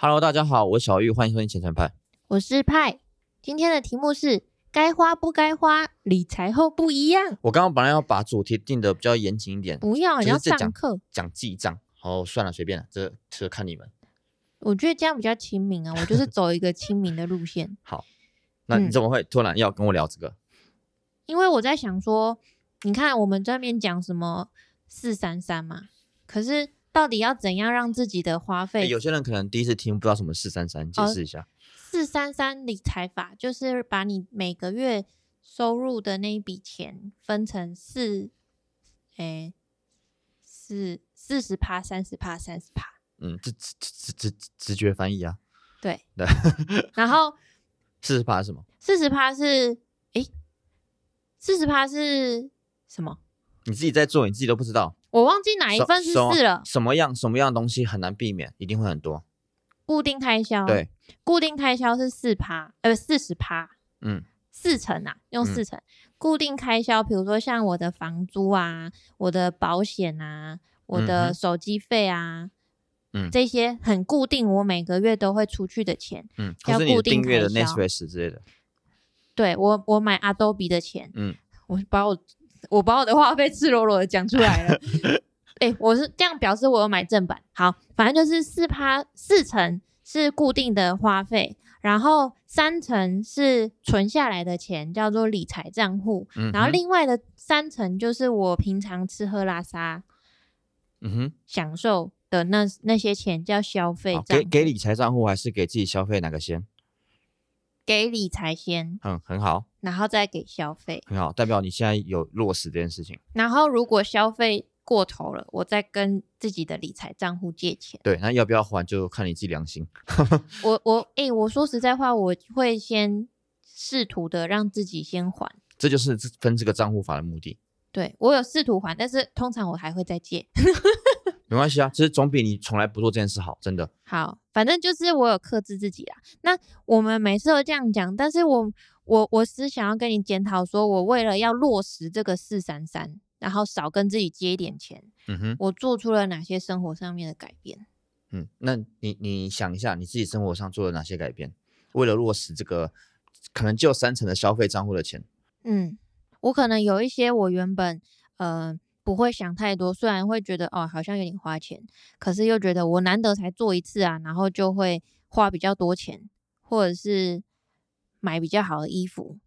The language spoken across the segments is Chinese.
Hello，大家好，我是小玉，欢迎收听前程派。我是派，今天的题目是该花不该花，理财后不一样。我刚刚本来要把主题定的比较严谨一点，不要，你要就是在讲上课。讲记账。好，算了，随便了，这这看你们。我觉得这样比较亲民啊，我就是走一个亲民的路线。好，那你嗯怎么会突然要跟我聊这个？因为我在想说，你看我们这边讲什么四三三嘛，可是到底要怎样让自己的花诶费有些人可能第一次听不知道什么四三三，解哦释一下。四三三理财法，就是把你每个月收入的那一笔钱分成四，诶，四四十趴、三十趴、三十趴，嗯，这直直直直直觉翻译啊。对对。然后 四十趴是什么？四十趴是，诶，四十趴是什么？你自己在做，你自己都不知道。我忘记哪一份是什四了。什么样什么样的东西很难避免，一定会很多。固定开销，对，固定开销是四趴，呃，四十趴，嗯四成啊，用嗯四成。固定开销，比如说像我的房租啊，我的保险啊，我嗯的哼手机费啊，嗯这些很固定，我每个月都会出去的钱。嗯，或是你的要固定订阅的开销 Netflix 之类的。对我，我买 Adobe 的钱，嗯，我把我我把我的话费赤裸裸的讲出来了。哎、我是这样表示我有买正版。好，反正就是四趴四成是固定的花费，然后三成是存下来的钱，叫做理财账户，嗯然后另外的三成就是我平常吃喝拉撒嗯哼，享受的那那些钱，叫消费，给给理财账户还是给自己消费哪个先？给理财先，嗯，很好，然后再给消费。很好，代表你现在有落实这件事情。然后如果消费过头了，我再跟自己的理财账户借钱。对，那要不要还就看你自己良心。我我诶、我说实在话，我会先试图的让自己先还。这就是这分这个账户法的目的。对我有试图还，但是通常我还会再借。没关系啊，其实总比你从来不做这件事好，真的。好，反正就是我有克制自己啦。那我们每次都这样讲，但是我我我是想要跟你检讨，说我为了要落实这个四三三，然后少跟自己借一点钱，嗯哼，我做出了哪些生活上面的改变？嗯，那你你想一下，你自己生活上做了哪些改变？为了落实这个可能就三成的消费账户的钱，嗯，我可能有一些我原本呃不会想太多，虽然会觉得哦好像有点花钱，可是又觉得我难得才做一次啊，然后就会花比较多钱，或者是买比较好的衣服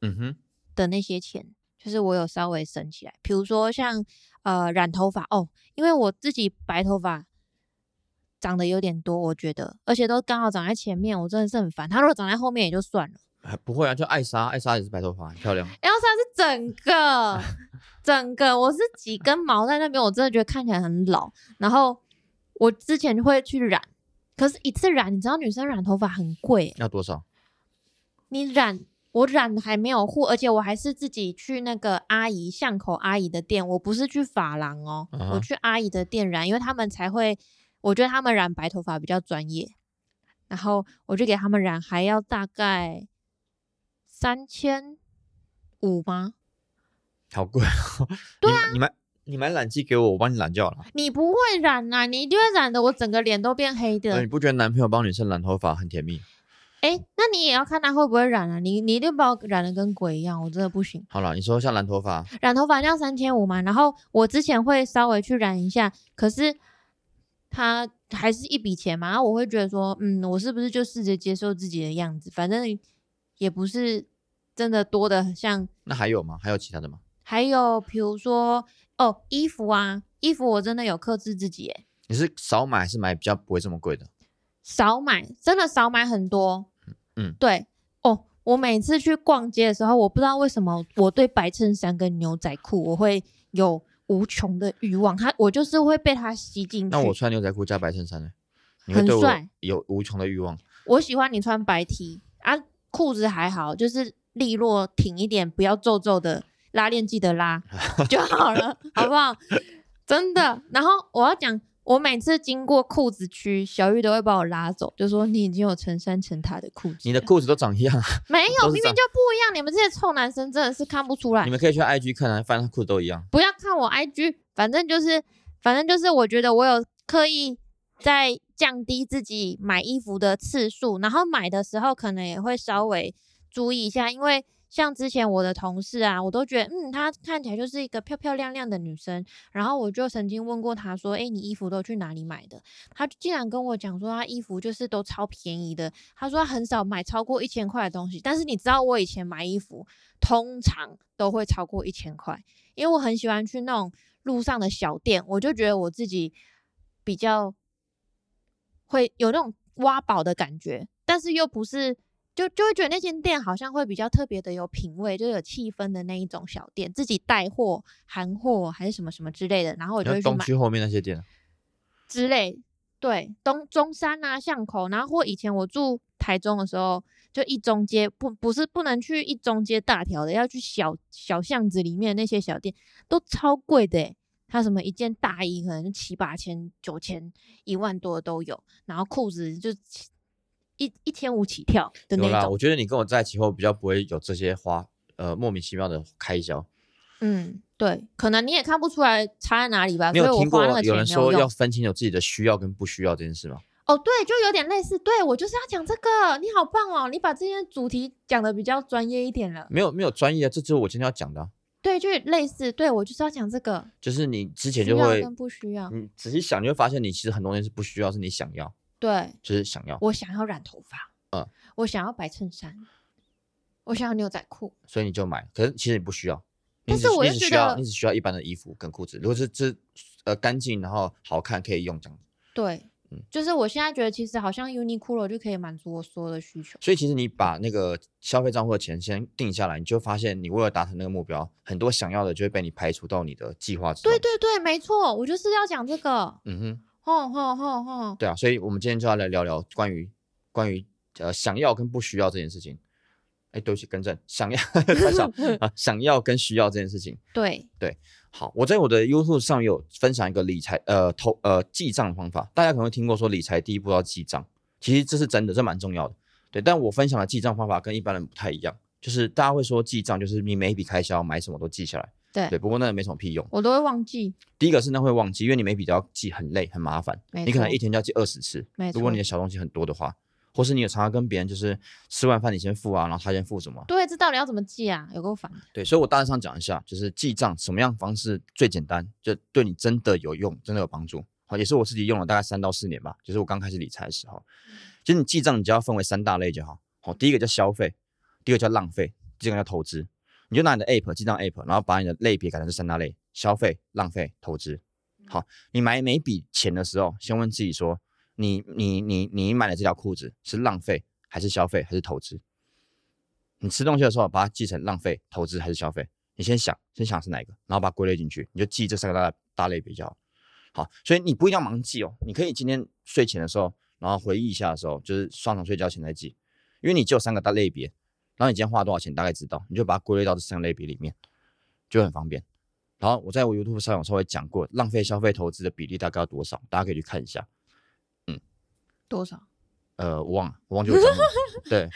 嗯哼，的那些钱，就是我有稍微省起来。比如说像呃染头发哦，因为我自己白头发。长得有点多，我觉得，而且都刚好长在前面，我真的是很烦。它如果长在后面也就算了，还不会啊，就艾莎，艾莎也是白头发，很漂亮。Elsa 是整个 整个，我是几根毛在那边，我真的觉得看起来很老。然后我之前会去染，可是一次染，你知道女生染头发很贵欸、要多少？你染我染还没有护，而且我还是自己去那个阿姨巷口阿姨的店，我不是去发廊哦我去阿姨的店染，因为他们才会，我觉得他们染白头发比较专业。然后我就给他们染，还要大概三千五吗？好贵哦。对啊，你买你买染剂给我，我帮你染就好了。你不会染啊、你一定会染的，我整个脸都变黑的。呃，你不觉得男朋友帮女生染头发很甜蜜？哎、那你也要看他会不会染啊？你你一定把我染的跟鬼一样，我真的不行。好了，你说像染头发，染头发要三千五嘛，然后我之前会稍微去染一下，可是它还是一笔钱嘛，然后我会觉得说，嗯，我是不是就试着接受自己的样子？反正也不是真的多的像，那还有吗？还有其他的吗？还有比如说哦，衣服啊，衣服我真的有克制自己，诶，你是少买还是买比较不会这么贵的？少买，真的少买很多。嗯对哦，我每次去逛街的时候，我不知道为什么我对白衬衫跟牛仔裤我会有无穷的欲望，它我就是会被它吸进去。那我穿牛仔裤加白衬衫呢？你会对我很帅有无穷的欲望？我喜欢你穿白 T 啊，裤子还好，就是利落挺一点，不要皱皱的，拉链记得拉 就好了，好不好？真的。然后我要讲，我每次经过裤子区，小玉都会把我拉走，就说你已经有成山成塔的裤子。你的裤子都长一样啊，没有，明明就不一样。你们这些臭男生真的是看不出来你。们可以去 IG 看啊，反正裤子都一样。不要看我 IG，反正就是，反正就是，我觉得我有刻意在降低自己买衣服的次数，然后买的时候可能也会稍微注意一下，因为像之前我的同事啊，我都觉得嗯，她看起来就是一个漂漂亮亮的女生，然后我就曾经问过她说，诶，你衣服都去哪里买的？她竟然跟我讲说，她衣服就是都超便宜的，她说她很少买超过一千块的东西，但是你知道我以前买衣服通常都会超过一千块，因为我很喜欢去那种路上的小店，我就觉得我自己比较会有那种挖宝的感觉，但是又不是，就就会觉得那间店好像会比较特别的有品味，就有气氛的那一种小店，自己带货、韩货还是什么什么之类的，然后我就会去买东区后面那些店，之类。对，东中山啊巷口，然后或以前我住台中的时候，就一中街不不是不能去一中街大条的，要去小小巷子里面那些小店都超贵的诶。它什么一件大衣可能七八千、九千、一万多都有，然后裤子就起一一千五起跳的有啦。那种我。觉得你跟我在一起后，比较不会有这些花呃莫名其妙的开销。嗯，对，可能你也看不出来差在哪里吧，你所以我有听过花那个钱有人说要没有用。分清楚自己的需要跟不需要这件事吗？哦，对，就有点类似。对我就是要讲这个，你好棒哦，你把这些主题讲的比较专业一点了。没有没有专业啊，这就是我今天要讲的啊、对，就类似。对我就是要讲这个，就是你之前需就会，要跟不需要。你仔细想，你会发现你其实很多东西是不需要，是你想要，对就是想要，我想要染头发，嗯，我想要白衬衫，我想要牛仔裤。所以你就买。可是其实你不需要，但是我只你又觉得只需要你只需要一般的衣服跟裤子，如果是这呃干净然后好看可以用这样子。对，嗯就是我现在觉得其实好像 Uniqlo 就可以满足我所有的需求。所以其实你把那个消费账户的钱先定下来，你就会发现你为了达成那个目标，很多想要的就会被你排除到你的计划之中。对对对，没错，我就是要讲这个。嗯哼，吼吼吼吼，对啊，所以我们今天就要来聊聊关于关于呃想要跟不需要这件事情。哎，对不起，更正，想要 太少 啊，想要跟需要这件事情。对对，好，我在我的 YouTube 上有分享一个理财呃投呃记账的方法，大家可能会听过说理财第一步要记账，其实这是真的，这蛮重要的。对，但我分享的记账方法跟一般人不太一样，就是大家会说记账就是你每一笔开销买什么都记下来，对对，不过那个没什么屁用。我都会忘记。第一个是那会忘记，因为你每笔都要记，很累很麻烦，你可能一天就要记二十次。没如果你的小东西很多的话，或是你有常常跟别人就是吃完饭你先付啊，然后他先付什么，对，这到底要怎么记啊？有够烦的。对，所以我大致上讲一下，就是记账什么样方式最简单，就对你真的有用，真的有帮助。好，也是我自己用了大概三到四年吧，就是我刚开始理财的时候。其实你记账，你只要分为三大类就好。好，第一个叫消费，第二个叫浪费，第三个叫投资。你就拿你的 app 记账 app，然后把你的类别改成这三大类：消费、浪费、投资。好，你买每笔钱的时候，先问自己说，你你你你买的这条裤子是浪费还是消费还是投资？你吃东西的时候，把它记成浪费、投资还是消费？你先想，先想是哪一个，然后把它归类进去，你就记这三个大大类比较好。好，所以你不一定要盲记哦，你可以今天睡前的时候，然后回忆一下的时候，就是上床睡觉前再记，因为你只有三个大类别，然后你今天花多少钱大概知道，你就把它归类到这三个类别里面，就很方便。然后我在我 YouTube 上有稍微讲过浪费、消费、投资的比例大概要多少，大家可以去看一下。嗯多少？呃，我忘了，我忘记我讲了。对，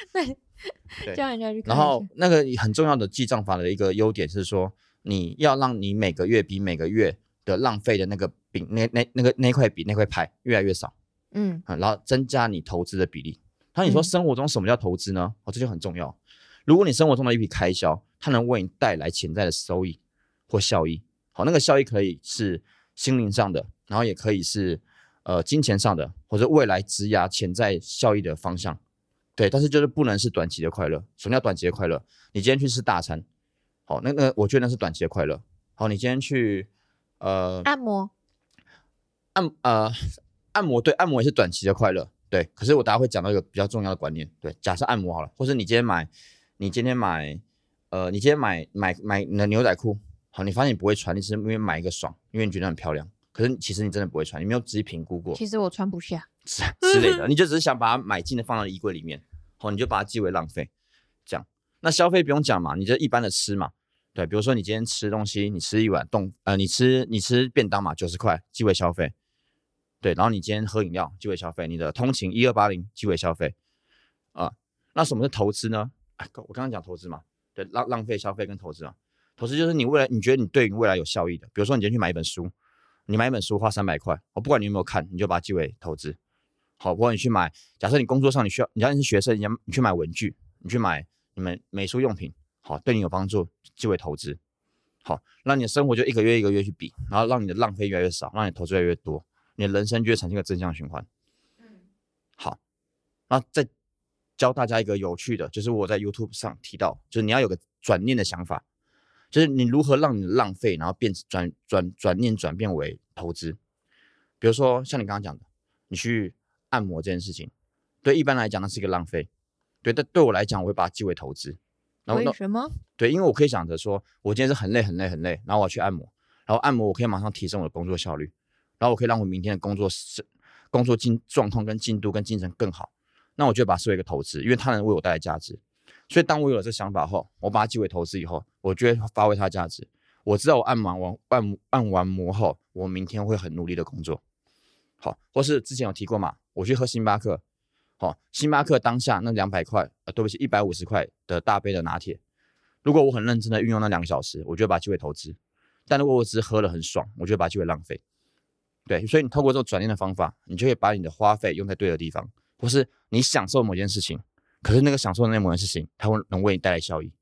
对叫人家去看。然后那个很重要的记账法的一个优点是说，你要让你每个月比每个月的浪费的那个饼那那那个那块比那块牌越来越少嗯，啊、然后增加你投资的比例。那你说嗯生活中什么叫投资呢？哦，这就很重要。如果你生活中的一笔开销，它能为你带来潜在的收益或效益，好，那个效益可以是心灵上的，然后也可以是呃金钱上的，或者未来质押潜在效益的方向。对，但是就是不能是短期的快乐。什么叫短期的快乐？你今天去吃大餐，好，那那我觉得那是短期的快乐。好，你今天去呃按摩，按呃按摩，对，按摩也是短期的快乐，对。可是我大家会讲到一个比较重要的观念，对，假设按摩好了，或是你今天买，你今天买，呃，你今天买买买你的牛仔裤，好，你发现你不会穿，你只是因为买一个爽，因为你觉得很漂亮，可是其实你真的不会穿，你没有仔细评估过其实我穿不下。之之类的，你就只是想把它买进的放到衣柜里面，好，你就把它记为浪费，这样。那消费不用讲嘛，你就一般的吃嘛，对，比如说你今天吃东西，你吃一碗冻，呃，你吃你吃便当嘛，九十块记为消费，对，然后你今天喝饮料记为消费，你的通勤一二八零记为消费，啊、那什么是投资呢？啊，我刚刚讲投资嘛，对，浪浪费、消费跟投资啊，投资就是你未来你觉得你对你未来有效益的，比如说你今天去买一本书，你买一本书花三百块，我不管你有没有看，你就把它记为投资。好，不管你去买，假设你工作上你需要，你要你是学生，你要你去买文具，你去买你们美术用品，好，对你有帮助，即为投资。好，让你的生活就一个月一个月去比，然后让你的浪费越来越少，让你投资越来越多，你的人生就会产生一个正向循环。好，然后再教大家一个有趣的，就是我在 YouTube 上提到，就是你要有个转念的想法，就是你如何让你的浪费，然后变转转转念转变为投资。比如说像你刚刚讲的，你去按摩这件事情，对一般来讲那是一个浪费，对，但对我来讲，我会把它记为投资。然后那为什么？对，因为我可以想着说，我今天是很累很累很累，然后我要去按摩，然后按摩我可以马上提升我的工作效率，然后我可以让我明天的工作是工作进状况跟进度跟精神更好，那我就把它视为一个投资，因为它能为我带来价值。所以当我有了这想法后，我把它记为投资以后，我就会发挥它的价值。我知道我按完完按按完摩后，我明天会很努力的工作。好，或是之前有提过嘛，我去喝星巴克，好，星巴克当下那两百块，呃，对不起，一百五十块的大杯的拿铁，如果我很认真的运用那两个小时，我就把机会投资；但如果我只是喝了很爽，我就把机会浪费。对，所以你透过这种转念的方法，你就可以把你的花费用在对的地方，或是你享受某件事情，可是那个享受的那某件事情，它会能为你带来效益。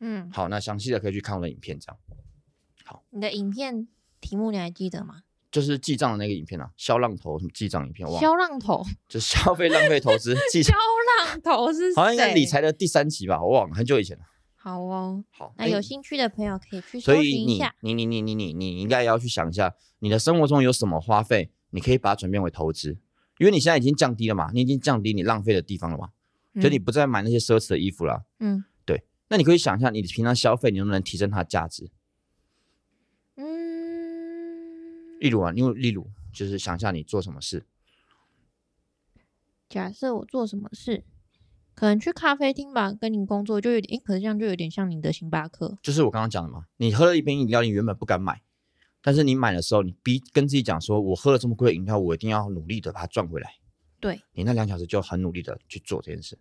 嗯，好，那详细的可以去看我的影片，这样。好。你的影片题目你还记得吗？就是记账的那个影片啊，销浪头什么记账影片，哇，消浪头，就是消费浪费投资 记消账，浪头是好像应该理财的第三集吧，我忘了，很久以前了。好哦，好，那有兴趣的朋友可以去搜寻一下。你你你你你你应该要去想一下，你的生活中有什么花费，你可以把它转变为投资，因为你现在已经降低了嘛，你已经降低你浪费的地方了嘛，所以你嗯不再买那些奢侈的衣服了。嗯对那你可以想一下，你平常消费，你能不能提升它的价值？嗯，例如啊，因为例如就是想一下你做什么事，假设我做什么事，可能去咖啡厅吧，跟你工作就有点，诶，可是这样就有点像你的星巴克。就是我刚刚讲的嘛，你喝了一瓶饮料，你原本不敢买，但是你买的时候，你逼跟自己讲说，我喝了这么贵的饮料，我一定要努力的把它赚回来。对，你那两小时就很努力的去做这件事，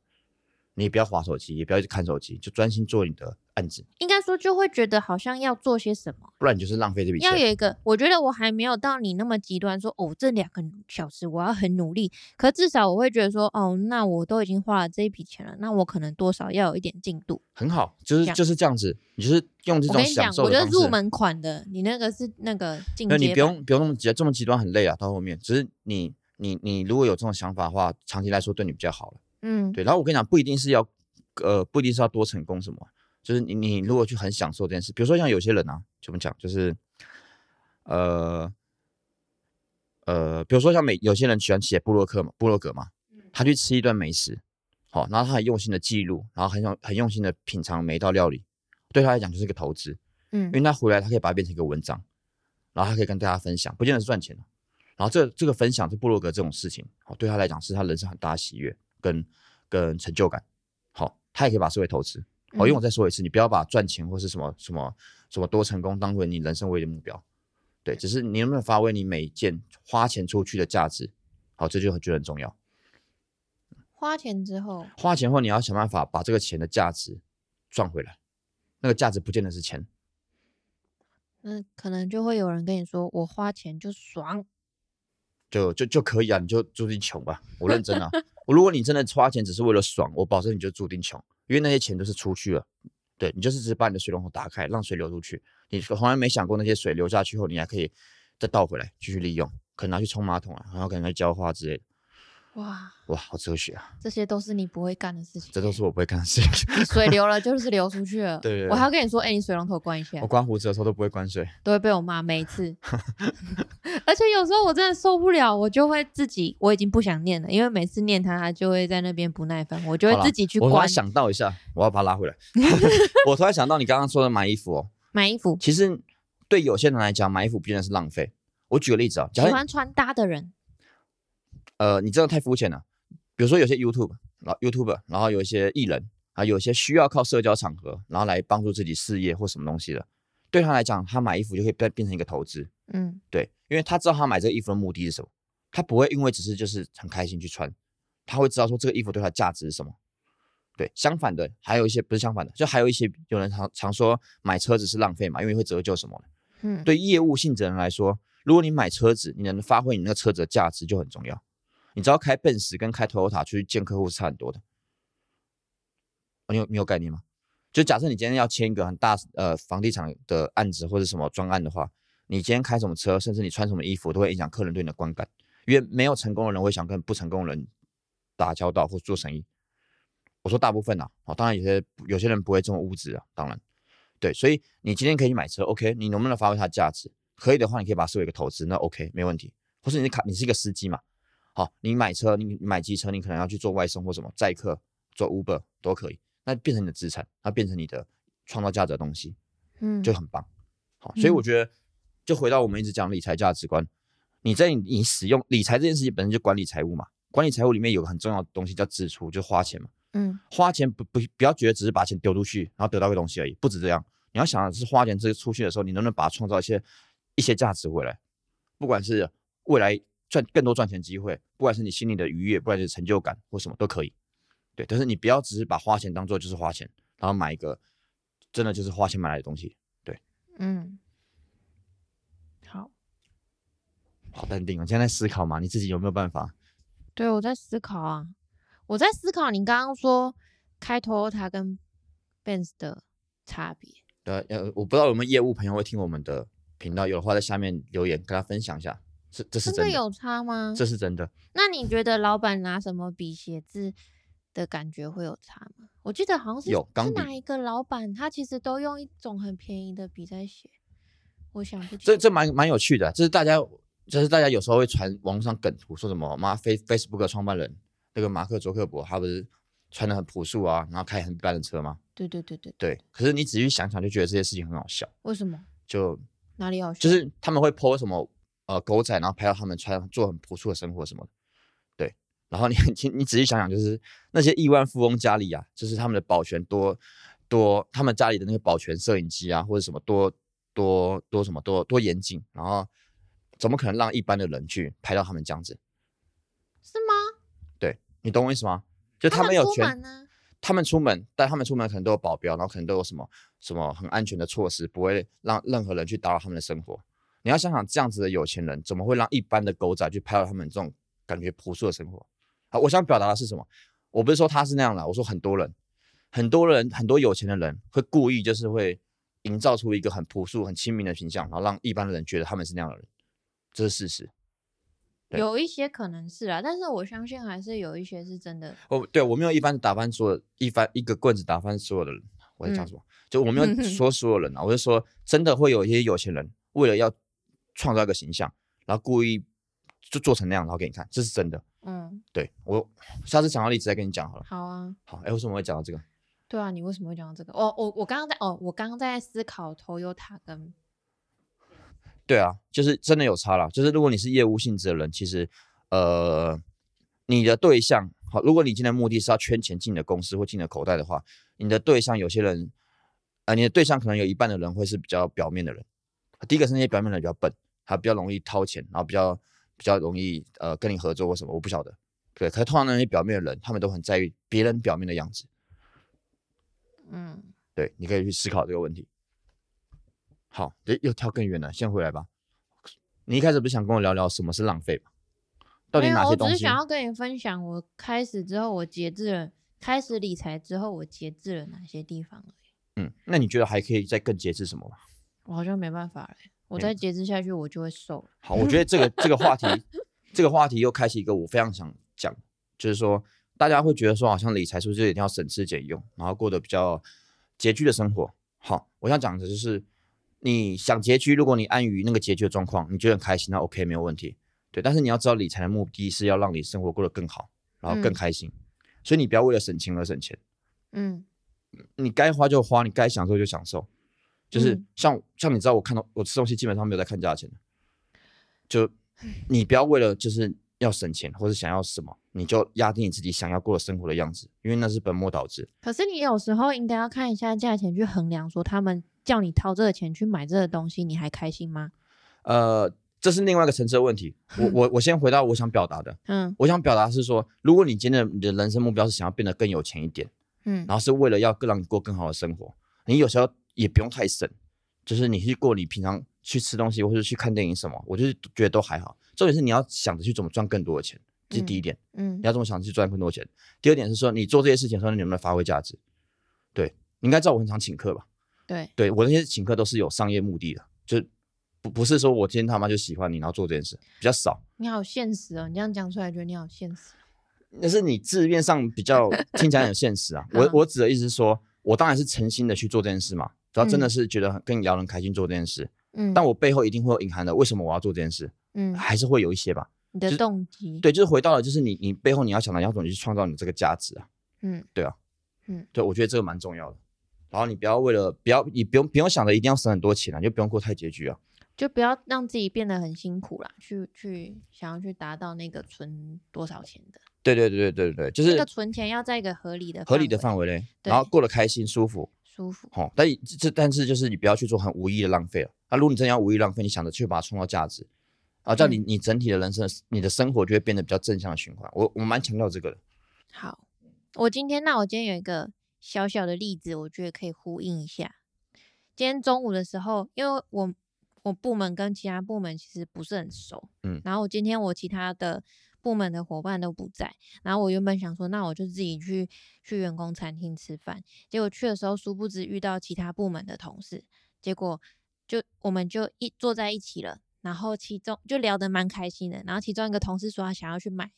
你也不要划手机，也不要一直看手机，就专心做你的案子，应该说就会觉得好像要做些什么，不然你就是浪费这笔钱。要有一个，我觉得我还没有到你那么极端说，哦，这两个小时我要很努力，可至少我会觉得说，哦，那我都已经花了这一笔钱了，那我可能多少要有一点进度。很好，就是就是这样子，你就是用这种我跟你讲享，受我。觉得入门款的，你那个是那个进那你不用不用那么极这么极端，很累啊，到后面只是你你你如果有这种想法的话，长期来说对你比较好了。嗯，对，然后我跟你讲，不一定是要呃，不一定是要多成功什么，就是你你如果去很享受这件事，比如说像有些人啊，怎么讲，就是呃呃，比如说像美有些人喜欢写布洛克嘛，布洛格嘛，他去吃一顿美食，好，然后他很用心的记录，然后很用很用心的品尝每一道料理，对他来讲就是一个投资，嗯因为他回来他可以把它变成一个文章，然后他可以跟大家分享，不见得是赚钱的。然后这这个分享是布洛格这种事情，好对他来讲是他人生很大的喜悦跟跟成就感。好，他也可以把它视为投资。好，因为我再说一次，你不要把赚钱或是什么什么什么多成功当为你人生唯一的目标。对，只是你能不能发挥你每一件花钱出去的价值，好，这就很觉得很重要。花钱之后，花钱后，你要想办法把这个钱的价值赚回来。那个价值不见得是钱，那可能就会有人跟你说，我花钱就爽。就就就可以啊，你就注定穷吧。我认真啊，我如果你真的花钱只是为了爽，我保证你就注定穷，因为那些钱都是出去了。对你就是只是把你的水龙头打开，让水流出去，你从来没想过那些水流下去后，你还可以再倒回来继续利用，可能拿去冲马桶啊，然后可能拿去浇花之类的。哇，哇，好哲学啊！这些都是你不会干的事情。这都是我不会干的事情。你水流了 就是流出去了。对对对我还要跟你说，哎、你水龙头关一下我，刮胡子的时候都不会关水，都会被我骂每一次。而且有时候我真的受不了，我就会自己，我已经不想念了，因为每次念他，他就会在那边不耐烦，我就会自己去关我突然。想到一下，我要把他拉回来。我突然想到你刚刚说的买衣服哦，买衣服，其实对有些人来讲，买衣服不见得是浪费。我举个例子啊，喜欢穿搭的人，呃，你真的太肤浅了。比如说有些 YouTube，然后 YouTube，然后有一些艺人啊，有些需要靠社交场合，然后来帮助自己事业或什么东西的，对他来讲，他买衣服就可以变变成一个投资。嗯，对，因为他知道他买这个衣服的目的是什么，他不会因为只是就是很开心去穿，他会知道说这个衣服对他的价值是什么。对，相反的，还有一些不是相反的，就还有一些有人常常说买车子是浪费嘛，因为会折旧什么的。嗯，对业务性质的人来说，如果你买车子，你能发挥你那个车子的价值就很重要。你知道开奔驰跟开 Toyota 出去见客户是差很多的。哦你有你有概念吗？就假设你今天要签一个很大呃房地产的案子或者什么专案的话，你今天开什么车，甚至你穿什么衣服，都会影响客人对你的观感。因为没有成功的人会想跟不成功的人打交道或做生意。我说大部分啊，哦，当然有些有些人不会这么物质啊，当然，对，所以你今天可以去买车，OK，你能不能发挥它的价值？可以的话，你可以把它视为一个投资，那 OK 没问题。或是你卡，你是一个司机嘛，好，你买车，你买机车，你可能要去做外送或什么载客，做 Uber 都可以，那变成你的资产，它变成你的创造价值的东西，嗯，就很棒。好，所以我觉得，就回到我们一直讲理财价值观，你在你使用理财这件事情本身就管理财务嘛，管理财务里面有个很重要的东西叫支出，就花钱嘛。嗯花钱不不不要觉得只是把钱丢出去，然后得到个东西而已，不止这样。你要想的是花钱这出去的时候，你能不能把它创造一些一些价值回来？不管是未来赚更多赚钱机会，不管是你心里的愉悦，不管是成就感或什么都可以。对，但是你不要只是把花钱当做就是花钱，然后买一个真的就是花钱买来的东西。对嗯，好，好淡定哦，你现在在思考嘛？你自己有没有办法？对我在思考啊，我在思考你刚刚说开 Toyota 跟 Benz 的差别。对呃，我不知道有没有业务朋友会听我们的频道，有的话在下面留言跟他分享一下。这这是真的，有差吗？这是真的。那你觉得老板拿什么笔写字的感觉会有差吗？我记得好像是有是哪一个老板，他其实都用一种很便宜的笔在写，我想不起。这这蛮蛮有趣的，这是大家，这是大家有时候会传网络上梗图，说什么妈 Face Facebook 的创办人那个马克卓克伯，他不是穿的很朴素啊，然后开很一般的车吗？对对对对，对，可是你仔细想想，就觉得这些事情很好笑，为什么？就哪里好笑？就是他们会 po 什么呃狗仔，然后拍到他们穿做很朴素的生活什么的，对，然后你你你仔细想想，就是那些亿万富翁家里啊，就是他们的保全多多，他们家里的那个保全摄影机啊，或者什么多多多什么多多严谨，然后怎么可能让一般的人去拍到他们这样子？是吗？对你懂我意思吗？就他们有权？他们出门，但他们出门可能都有保镖，然后可能都有什么什么很安全的措施，不会让任何人去打扰他们的生活。你要想想，这样子的有钱人怎么会让一般的狗仔去拍到他们这种感觉朴素的生活？啊，我想表达的是什么？我不是说他是那样的，我说很多人，很多人，很多有钱的人会故意就是会营造出一个很朴素、很亲民的形象，然后让一般的人觉得他们是那样的人，这是事实。有一些可能是啊，但是我相信还是有一些是真的。哦，对我没有一般打翻所有一翻一个棍子打翻所有的人，我在讲嗯什么？就我没有 说所有人啊，我就说真的会有一些有钱人为了要创造一个形象，然后故意就做成那样，然后给你看，这是真的。嗯，对我下次讲到例子再跟你讲好了。好啊，好，哎，为什么会讲到这个？对啊，你为什么会讲到这个？哦，我我刚刚在哦，我刚刚在思考 Toyota 跟对啊，就是真的有差啦。就是如果你是业务性质的人，其实呃，你的对象好，如果你今天目的是要圈钱进你的公司或进你的口袋的话，你的对象有些人，呃，你的对象可能有一半的人会是比较表面的人。第一个是那些表面的人比较笨，他比较容易掏钱，然后比较比较容易呃跟你合作或什么，我不晓得。对，可是通常那些表面的人，他们都很在意别人表面的样子。嗯，对，你可以去思考这个问题。好，诶，又跳更远了，先回来吧。你一开始不是想跟我聊聊什么是浪费吗？到底，哪些东西？我只是想要跟你分享，我开始之后我节制了，开始理财之后我节制了哪些地方而已。嗯，那你觉得还可以再更节制什么吗？我好像没办法了，我再节制下去我就会瘦了。好，我觉得这个这个话题，这个话题又开启一个我非常想讲，就是说大家会觉得说，好像理财是不是一定要省吃俭用，然后过得比较拮据的生活？好，我想讲的就是，你想拮据，如果你安于那个拮据的状况，你觉得很开心，那 OK 没有问题。对，但是你要知道，理财的目的是要让你生活过得更好，然后更嗯开心，所以你不要为了省钱而省钱。嗯你该花就花，你该享受就享受。就是嗯像、像你知道，我看到我吃东西基本上没有在看价钱的，就你不要为了就是要省钱或者想要什么，你就压低你自己想要过的生活的样子，因为那是本末倒置。可是你有时候应该要看一下价钱去衡量，说他们叫你掏这个钱去买这个东西，你还开心吗？呃，这是另外一个层次的问题。我我我先回到我想表达的，嗯我想表达是说，如果你今天的你的人生目标是想要变得更有钱一点，嗯然后是为了要更让你过更好的生活，你有时候也不用太省，就是你去过你平常去吃东西或者去看电影什么，我就是觉得都还好。重点是你要想着去怎么赚更多的钱，这是第一点。嗯你要这么想去赚更多钱。第二点是说，你做这些事情的时候，你能不能发挥价值？对，你应该知道我很常请客吧？对，对我那些请客都是有商业目的的，就不不是说我今天他妈就喜欢你，然后做这件事，比较少。你好现实哦，你这样讲出来，觉得你好现实。那是你字面上比较 听起来很现实啊。我嗯我指的意思是说，我当然是诚心的去做这件事嘛，主要真的嗯是觉得很跟你聊得很开心做这件事，嗯，但我背后一定会有隐含的为什么我要做这件事，嗯，还是会有一些吧。你的动机，，对，就是回到了，就是你你背后你要想的要怎么去创造你这个价值啊。嗯对啊，嗯，对，我觉得这个蛮重要的。然后你不要为了不要你不用不用想着一定要省很多钱啊，就不用过太拮据啊。就不要让自己变得很辛苦啦，去去想要去达到那个存多少钱的，对对对对对对，就是那个存钱要在一个合理的合理的范围内，然后过得开心舒服。舒服。哦，但这这但是就是你不要去做很无意的浪费了。啊，如果你真的要无意浪费，你想着去把它创造价值，啊，这样你嗯你整体的人生、你的生活就会变得比较正向的循环。我我蛮强调这个的。好，我今天那我今天有一个小小的例子，我觉得可以呼应一下。今天中午的时候，因为我我部门跟其他部门其实不是很熟，嗯然后我今天我其他的部门的伙伴都不在，然后我原本想说，那我就自己去去员工餐厅吃饭，结果去的时候，殊不知遇到其他部门的同事，结果就我们就一坐在一起了，然后其中就聊得蛮开心的，然后其中一个同事说他想要去买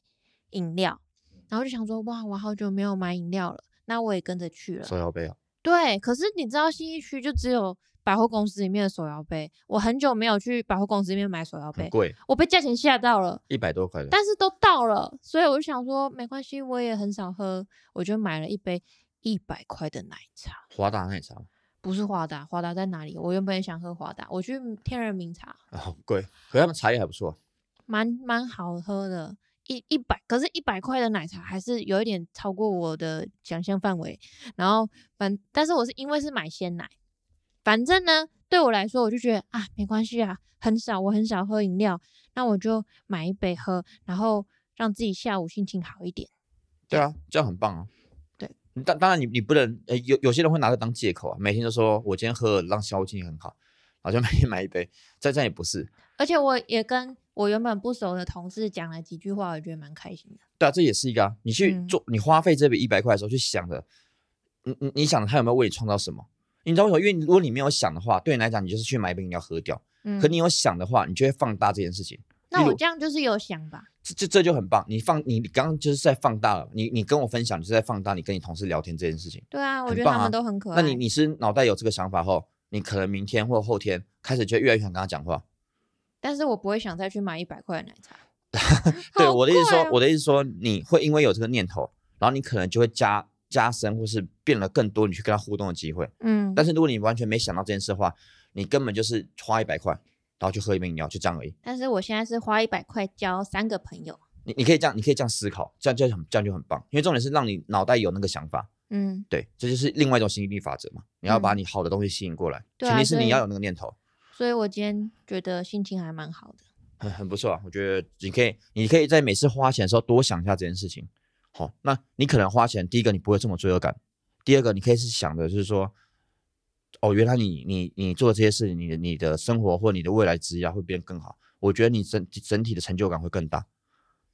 饮料，然后就想说哇，我好久没有买饮料了，那我也跟着去了。手摇杯啊，对，可是你知道新一区就只有百货公司里面的手摇杯，我很久没有去百货公司里面买手摇杯，很贵，我被价钱吓到了。一百多块的。但是都到了，所以我就想说没关系，我也很少喝，我就买了一杯一百块的奶茶，华大奶茶不是华达，华达在哪里？我原本也想喝华达，我去天人茗茶，啊，好贵，可是他们茶叶还不错。蛮蛮好喝的，一一百，可是一百块的奶茶还是有一点超过我的想象范围。然后反，但是我是因为是买鲜奶，反正呢，对我来说，我就觉得啊，没关系啊，很少，我很少喝饮料，那我就买一杯喝，然后让自己下午心情好一点。对啊，这样很棒啊。当当然你你不能，呃，有有些人会拿这当借口啊，每天都说我今天喝了让下午心情很好，然后就每天买一杯，这这样也不是。而且我也跟我原本不熟的同事讲了几句话，我觉得蛮开心的。对啊，这也是一个啊。你去嗯做，你花费这笔一百块的时候，去想着，你你你想着他有没有为你创造什么？你知道为什么？因为如果你没有想的话，对你来讲，你就是去买一杯饮料喝掉。嗯，可你有想的话，你就会放大这件事情。那我这样就是有想吧？这这这就很棒。你放你刚刚就是在放大了，你你跟我分享，你是在放大你跟你同事聊天这件事情。对啊，我觉得他们都很可爱。那你你是脑袋有这个想法后，你可能明天或后天开始就越来越想跟他讲话。但是我不会想再去买一百块的奶茶。对好我的意思说，我的意思说，你会因为有这个念头，然后你可能就会加加深或是变了更多你去跟他互动的机会。嗯，但是如果你完全没想到这件事的话，你根本就是花一百块，然后去喝一杯饮料，就这样而已。但是我现在是花一百块交三个朋友。你你可以这样，你可以这样思考，这样就很这样就很棒。因为重点是让你脑袋有那个想法，嗯，对，这就是另外一种吸引力法则嘛。你要把嗯你好的东西吸引过来，前提是你要有那个念头，所以我今天觉得心情还蛮好的。很很不错啊。我觉得你可以，你可以在每次花钱的时候多想一下这件事情。好，那你可能花钱，第一个你不会这么罪恶感，第二个你可以是想的就是说，哦，原来你你你做的这些事情，你的你的生活或你的未来职业会变更好。我觉得你整整体的成就感会更大。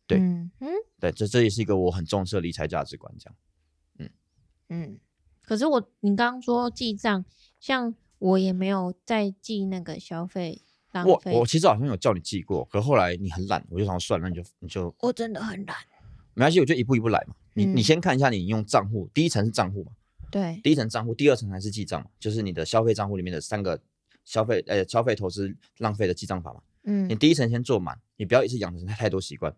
对嗯嗯对，这这也是一个我很重视的理财价值观。这样，嗯嗯。可是我，你刚刚说记账，像我也没有在记那个消费浪我费，我其实好像有叫你记过，可后来你很懒，我就想说算了，那你就你就我真的很懒。没关系，我就一步一步来嘛。你你嗯先看一下你用账户，第一层是账户嘛，对，第一层账户，第二层才是记账嘛，就是你的消费账户里面的三个消费呃消费投资浪费的记账法嘛。嗯你第一层先做满，你不要一次养成太多习惯。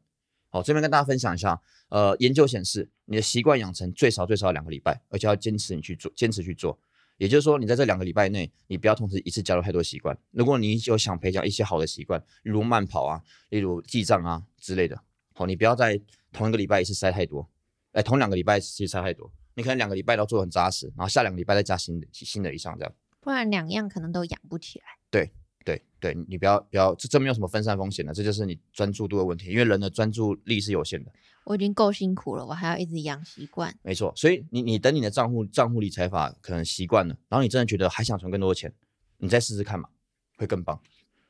好，这边跟大家分享一下，呃，研究显示，你的习惯养成最少最少两个礼拜，而且要坚持你去做，坚持去做。也就是说，你在这两个礼拜内，你不要同时一次加入太多习惯。如果你有想培养一些好的习惯，例如慢跑啊，例如记账啊之类的，好，你不要在同一个礼拜一次塞太多，哎，同两个礼拜一次塞太多，你可能两个礼拜都做得很扎实，然后下两个礼拜再加新的新的一项这样。不然两样可能都养不起来。对对对，你不要不要，这这没有什么分散风险的，这就是你专注度的问题，因为人的专注力是有限的，我已经够辛苦了，我还要一直养习惯。没错。所以你你等你的账户账户理财法可能习惯了，然后你真的觉得还想存更多的钱，你再试试看嘛，会更棒。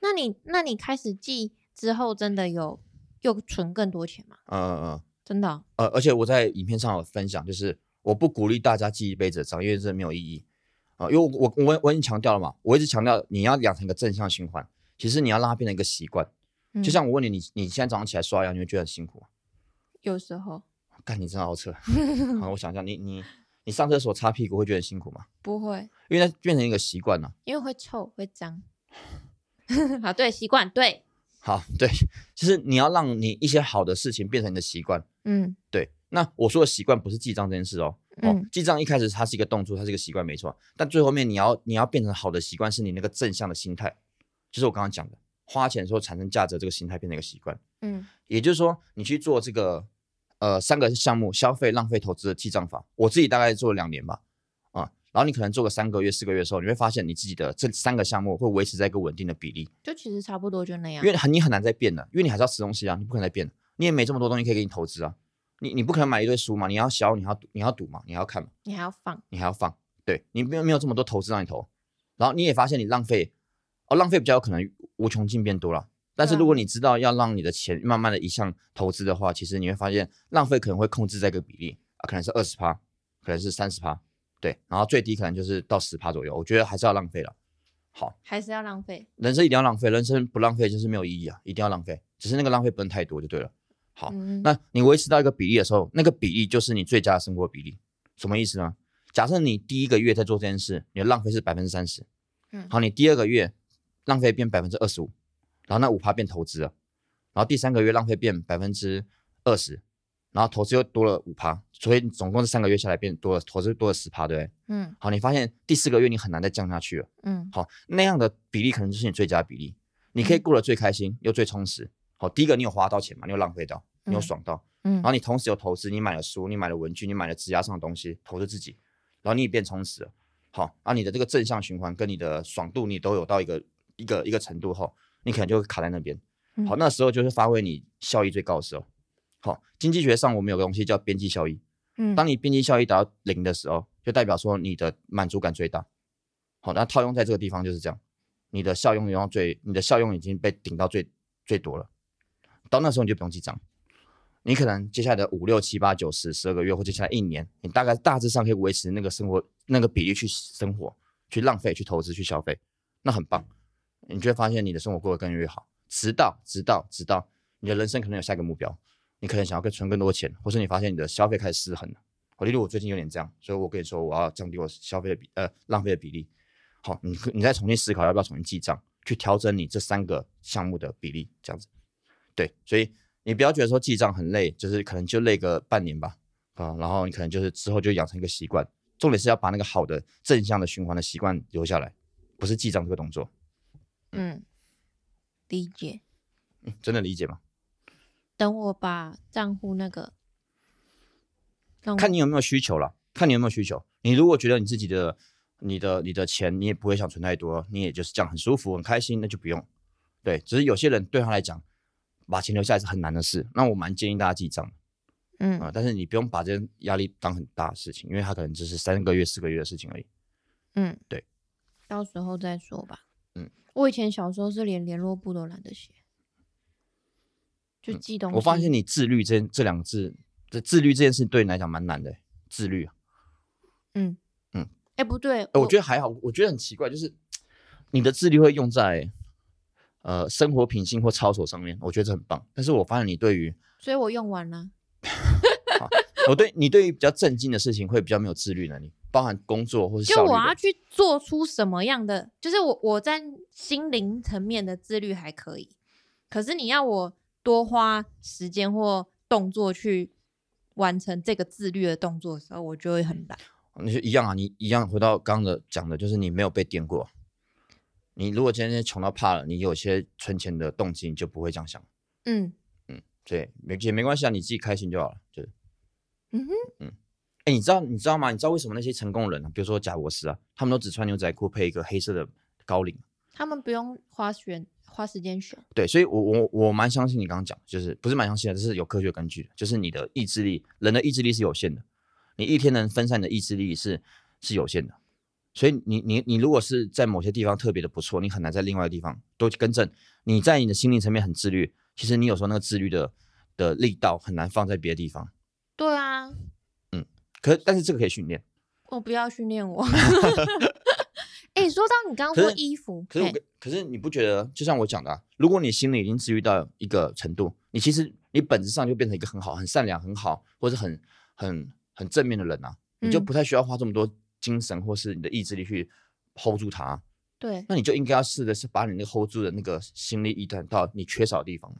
那你那你开始记之后，真的有又存更多钱吗，嗯嗯嗯，真的哦、呃，而且我在影片上有分享，就是我不鼓励大家记一辈子的账，因为这没有意义啊、因为我我我我已经强调了嘛，我一直强调你要养成一个正向循环，其实你要让它变成一个习惯。嗯就像我问你，你你现在早上起来刷牙，你会觉得很辛苦吗？有时候干，你真的好扯。好，我想想，你你你上厕所擦屁股会觉得很辛苦吗？不会，因为它变成一个习惯了。因为会臭会脏。好，对，习惯对，好，对，就是你要让你一些好的事情变成你的习惯。嗯对，那我说的习惯不是记账这件事哦。哦嗯，记账一开始它是一个动作，它是一个习惯，没错。但最后面你要你要变成好的习惯，是你那个正向的心态，就是我刚刚讲的，花钱的时候产生价值这个心态变成一个习惯。嗯也就是说，你去做这个呃三个项目消费、浪费、投资的记账法，我自己大概做了两年吧，啊，然后你可能做个三个月、四个月的时候，你会发现你自己的这三个项目会维持在一个稳定的比例，就其实差不多就那样因。为很你很难再变的，因为你还是要吃东西啊，你不可能再变，你也没这么多东西可以给你投资啊，你你不可能买一堆书嘛，你要消，你要赌，你要赌嘛，你还要看嘛，你还要放，你还要放，对你没有没有这么多投资让你投，然后你也发现你浪费，哦，浪费比较有可能无穷尽变多了。但是如果你知道要让你的钱慢慢的移向投资的话，其实你会发现浪费可能会控制在一个比例啊，可能是二十趴，可能是三十趴，对，然后最低可能就是到十趴左右。我觉得还是要浪费了。好，还是要浪费。人生一定要浪费，人生不浪费就是没有意义啊，一定要浪费，只是那个浪费不能太多就对了。好，嗯，那你维持到一个比例的时候，那个比例就是你最佳的生活比例。什么意思呢？假设你第一个月在做这件事，你的浪费是百分之三十，嗯好，你第二个月浪费变百分之二十五，然后那五趴变投资了，然后第三个月浪费变百分之二十，然后投资又多了五趴，所以总共这三个月下来变多了，投资多了十趴，对不对？嗯好，你发现第四个月你很难再降下去了。嗯好，那样的比例可能就是你最佳比例，你可以嗯过得最开心又最充实。好，第一个你有花到钱嘛，你有浪费到，你有嗯爽到，嗯然后你同时有投资，你买了书，你买了文具，你买了指甲上的东西，投资自己，然后你也变充实了。好，然后你的这个正向循环跟你的爽度，你都有到一个一个一个程度后，你可能就会卡在那边。好，嗯那时候就是发挥你效益最高的时候。好，经济学上我们有个东西叫边际效益，嗯，当你边际效益达到零的时候，就代表说你的满足感最大。好，那套用在这个地方就是这样，你的效用用到最，你的效用已经被顶到最最多了。到那时候你就不用记账，你可能接下来的五六七八九十十二个月或接下来一年，你大概大致上可以维持那个生活那个比例去生活、去浪费、去投资、去消费，那很棒。你就会发现你的生活过得更越好，直到直到直到你的人生可能有下一个目标，你可能想要更存更多钱，或是你发现你的消费开始失衡了。我例如我最近有点这样，所以我跟你说我要降低我消费的比呃浪费的比例。好，你你再重新思考要不要重新记账，去调整你这三个项目的比例，这样子。对，所以你不要觉得说记账很累，就是可能就累个半年吧，啊，然后你可能就是之后就养成一个习惯。重点是要把那个好的正向的循环的习惯留下来，不是记账这个动作。嗯，理解。嗯，真的理解吗？等我把账户那个看你有没有需求了，看你有没有需求。你如果觉得你自己的、你的、你的钱，你也不会想存太多，你也就是这样很舒服、很开心，那就不用。对，只是有些人对他来讲，把钱留下来是很难的事。那我蛮建议大家记账嗯啊、但是你不用把这些压力当很大的事情，因为它可能只是三个月、四个月的事情而已。嗯，对，到时候再说吧。嗯，我以前小时候是连联络簿都懒得写，就记东西。嗯我发现你自律这这两个字，这自律这件事对你来讲蛮难的。自律啊，嗯嗯，哎，不对，呃我觉得还好，我觉得很奇怪，就是你的自律会用在呃生活品性或操守上面，我觉得这很棒。但是我发现你对于所以我用完了。我对你对于比较震惊的事情会比较没有自律能力，包含工作或是就效率的。我要去做出什么样的，就是我我在心灵层面的自律还可以，可是你要我多花时间或动作去完成这个自律的动作的时候，我就会很懒。你就一样啊，你一样回到刚刚的讲的，就是你没有被电过。你如果今天穷到怕了，你有些存钱的动机，你就不会这样想。嗯嗯对，没也没关系啊，你自己开心就好了。就是，嗯哼，嗯，哎，你知道你知道吗？你知道为什么那些成功人啊，比如说贾博士啊，他们都只穿牛仔裤配一个黑色的高领？他们不用花选花时间选。对，所以我我我蛮相信你刚刚讲，就是不是蛮相信的，这是有科学根据的，就是你的意志力，人的意志力是有限的，你一天能分散你的意志力是是有限的，所以你你你如果是在某些地方特别的不错，你很难在另外的地方都更正。你在你的心灵层面很自律，其实你有时候那个自律的的力道很难放在别的地方。对啊，嗯可但是这个可以训练。我不要训练我。哎、说到你刚刚说衣服，可是我跟可是你不觉得，就像我讲的、啊，如果你心里已经治愈到一个程度，你其实你本质上就变成一个很好、很善良、很好，或者很很很正面的人啊，你就嗯不太需要花这么多精神或是你的意志力去 hold 住它啊、对，那你就应该要试的是把你那个 hold 住的那个心力移转到你缺少的地方嘛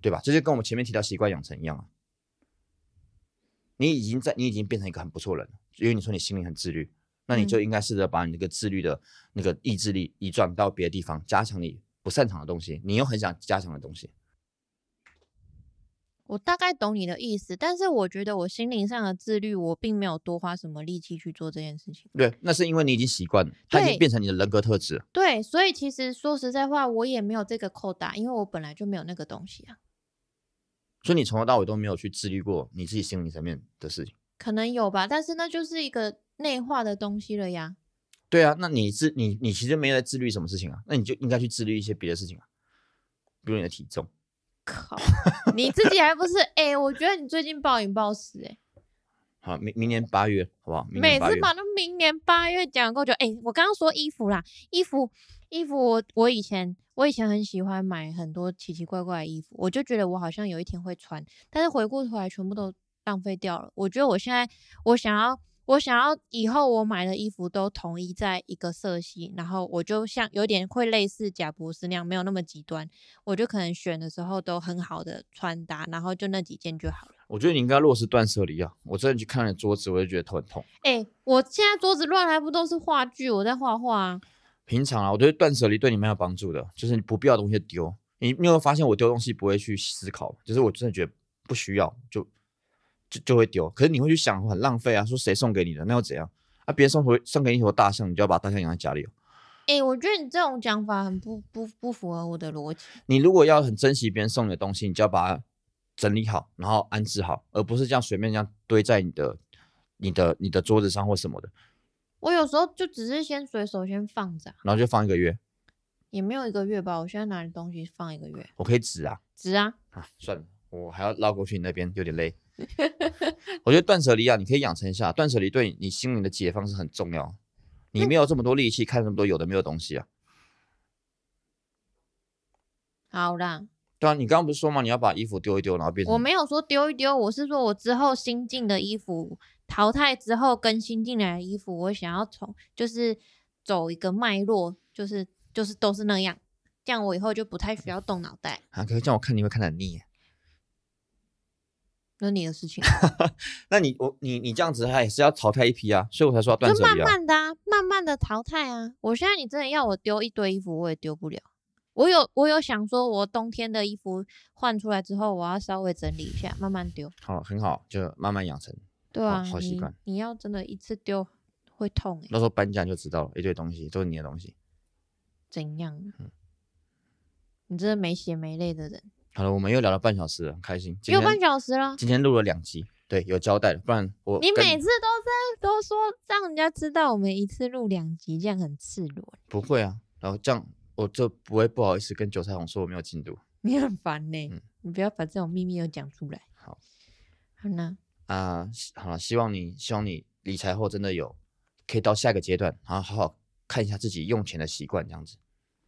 对吧？这就跟我们前面提到习惯养成一样啊。你已经在，你已经变成一个很不错人了，因为你说你心里很自律，那你就嗯应该试着把你那个自律的那个意志力移转到别的地方，加强你不擅长的东西，你又很想加强的东西。我大概懂你的意思，但是我觉得我心灵上的自律，我并没有多花什么力气去做这件事情。对，那是因为你已经习惯了，它已经变成你的人格特质了。对，所以其实说实在话，我也没有这个扣打，因为我本来就没有那个东西啊。所以你从头到尾都没有去自律过你自己心灵层面的事情。可能有吧，但是那就是一个内化的东西了呀。对啊，那你自你你其实没有在自律什么事情啊？那你就应该去自律一些别的事情啊，比如你的体重。靠，你自己还不是？哎、我觉得你最近暴饮暴食、哎，好，明明年八月好不好？每。次把那明年八月讲够久。哎、我刚刚说衣服啦，衣服，衣服我，我以前我以前很喜欢买很多奇奇怪怪的衣服，我就觉得我好像有一天会穿，但是回过头来全部都浪费掉了。我觉得我现在我想要。我想要以后我买的衣服都统一在一个色系，然后我就像有点会类似贾博士那样，没有那么极端，我就可能选的时候都很好的穿搭，然后就那几件就好了。我觉得你应该落实断舍离啊！我真的去看了桌子，我就觉得头很痛。哎、我现在桌子乱还不都是话剧，我在画画啊。平常啊，我觉得断舍离对你蛮有帮助的，就是你不必要的东西丢。你你有没有发现我丢东西不会去思考，就是我真的觉得不需要就就就会丢。可是你会去想很浪费啊，说谁送给你的，那又怎样？啊，别人送回送给你一头大象，你就要把大象养在家里哦。哎、我觉得你这种讲法很不不不符合我的逻辑。你如果要很珍惜别人送你的东西，你就要把它整理好，然后安置好，而不是这样随便这样堆在你的、你的、你的桌子上或什么的，我有时候就只是先随手先放着啊、然后就放一个月。也没有一个月吧。我现在拿的东西放一个月，我可以指啊，值啊。啊，算了，我还要绕过去你那边，有点累。我觉得断舍离啊，你可以养成一下，断舍离对你心灵的解放是很重要。你没有这么多力气看那么多有的没有的东西啊，好啦，对啊，你刚刚不是说吗？你要把衣服丢一丢，然后变成我没有说丢一丢，我是说我之后新进的衣服淘汰之后更新进来的衣服，我想要从就是走一个脉络，就是就是都是那样，这样我以后就不太需要动脑袋，啊，可是这样我看你会看得很腻耶。那你的事情。那你我你你这样子，还也是要淘汰一批啊，所以我才说要断就慢舍离啊。慢的啊，慢慢的淘汰啊。我现在你真的要我丢一堆衣服，我也丢不了。我有我有想说，我冬天的衣服换出来之后，我要稍微整理一下，慢慢丢。好，很好，就慢慢养成，对啊，好习惯你要真的一次丢会痛诶、到时候搬家就知道了，一堆东西都是你的东西。怎样？嗯你真的没血没泪的人，好了，我们又聊了半小时了，很开心。今有半天小时了。今天录了两集，对，有交代了，不然我跟你每次都在都说让人家知道我们一次录两集，这样很赤裸。不会啊，然后这样我就不会不好意思跟韭菜红说我没有进度你很烦呢、嗯你不要把这种秘密又讲出来。好，好呢，啊。希好了，希望你希望你理财后真的有可以到下一个阶段，然后好好看一下自己用钱的习惯，这样子。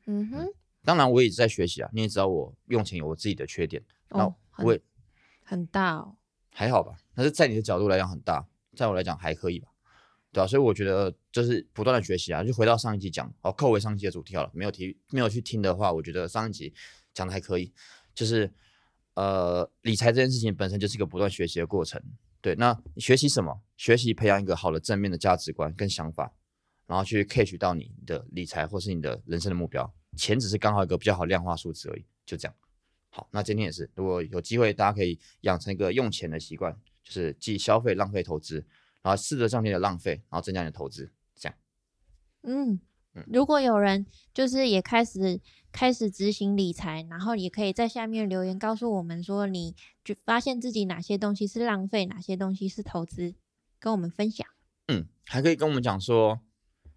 嗯哼，当然，我也一直在学习啊。你也知道我用钱有我自己的缺点，那哦，我也很大哦。还好吧。但是在你的角度来讲很大，在我来讲还可以吧，对啊，所以我觉得就是不断的学习啊。就回到上一集讲，哦，扣回上一集的主题好了。没有提没有去听的话，我觉得上一集讲的还可以。就是呃，理财这件事情本身就是一个不断学习的过程。对，那学习什么？学习培养一个好的正面的价值观跟想法，然后去 catch 到你的理财或是你的人生的目标。钱只是刚好一个比较好量化数字而已，就这样。好，那今天也是，如果有机会，大家可以养成一个用钱的习惯，就是既消费、浪费、投资，然后试着降低你的浪费，然后增加你的投资，这样。嗯嗯，如果有人就是也开始开始执行理财，然后也可以在下面留言告诉我们说，你就发现自己哪些东西是浪费，哪些东西是投资，跟我们分享。嗯，还可以跟我们讲说，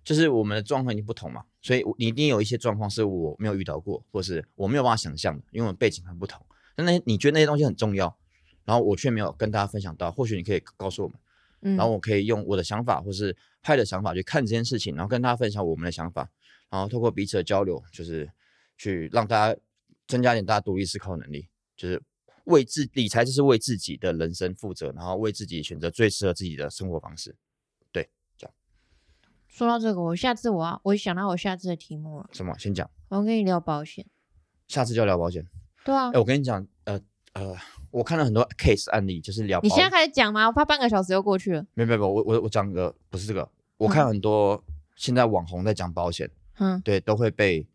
就是我们的状况已经不同嘛，所以你一定有一些状况是我没有遇到过，或是我没有办法想象的，因为我们背景很不同。那那你觉得那些东西很重要，然后我却没有跟大家分享到，或许你可以告诉我们，嗯，然后我可以用我的想法或是派的想法去看这件事情，然后跟大家分享我们的想法，然后透过彼此的交流，就是去让大家增加点大家独立思考能力，就是为自理财就是为自己的人生负责，然后为自己选择最适合自己的生活方式。说到这个，我下次我要我想到我下次的题目了，什么？先讲，我跟你聊保险。下次就聊保险。对啊哎、，我跟你讲，呃呃，我看了很多 case 案例，就是聊保你现在开始讲吗？我怕半个小时又过去了。没有没有没有，我我我讲个不是这个，我看很多现在网红在讲保险，嗯，对，都会被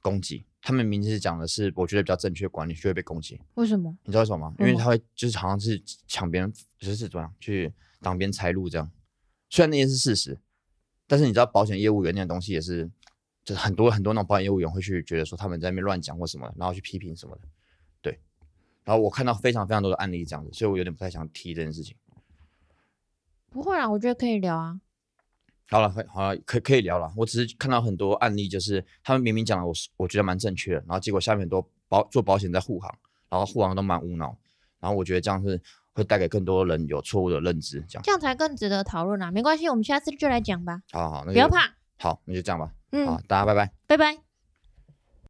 攻击。他们名字讲的是我觉得比较正确的观念，就会被攻击。为什么？你知道为什么吗？因为他会就是好像是抢别人，就是怎么样去挡别人财路这样。虽然那些是事实，但是你知道保险业务员那种东西也是，就是很多很多那种保险业务员会去觉得说他们在那边乱讲或什么，然后去批评什么的。对，然后我看到非常非常多的案例这样子，所以我有点不太想提这件事情。不会啊，我觉得可以聊啊。好了，会好了，可可以聊了。我只是看到很多案例，就是他们明明讲了我是我觉得蛮正确的，然后结果下面很多保做保险在护航，然后护航都蛮无脑，然后我觉得这样是会带给更多人有错误的认知。这样，这样才更值得讨论啊。没关系，我们下次就来讲吧，好好，那就不要怕。好，那就这样吧。嗯好，，大家拜拜。拜拜。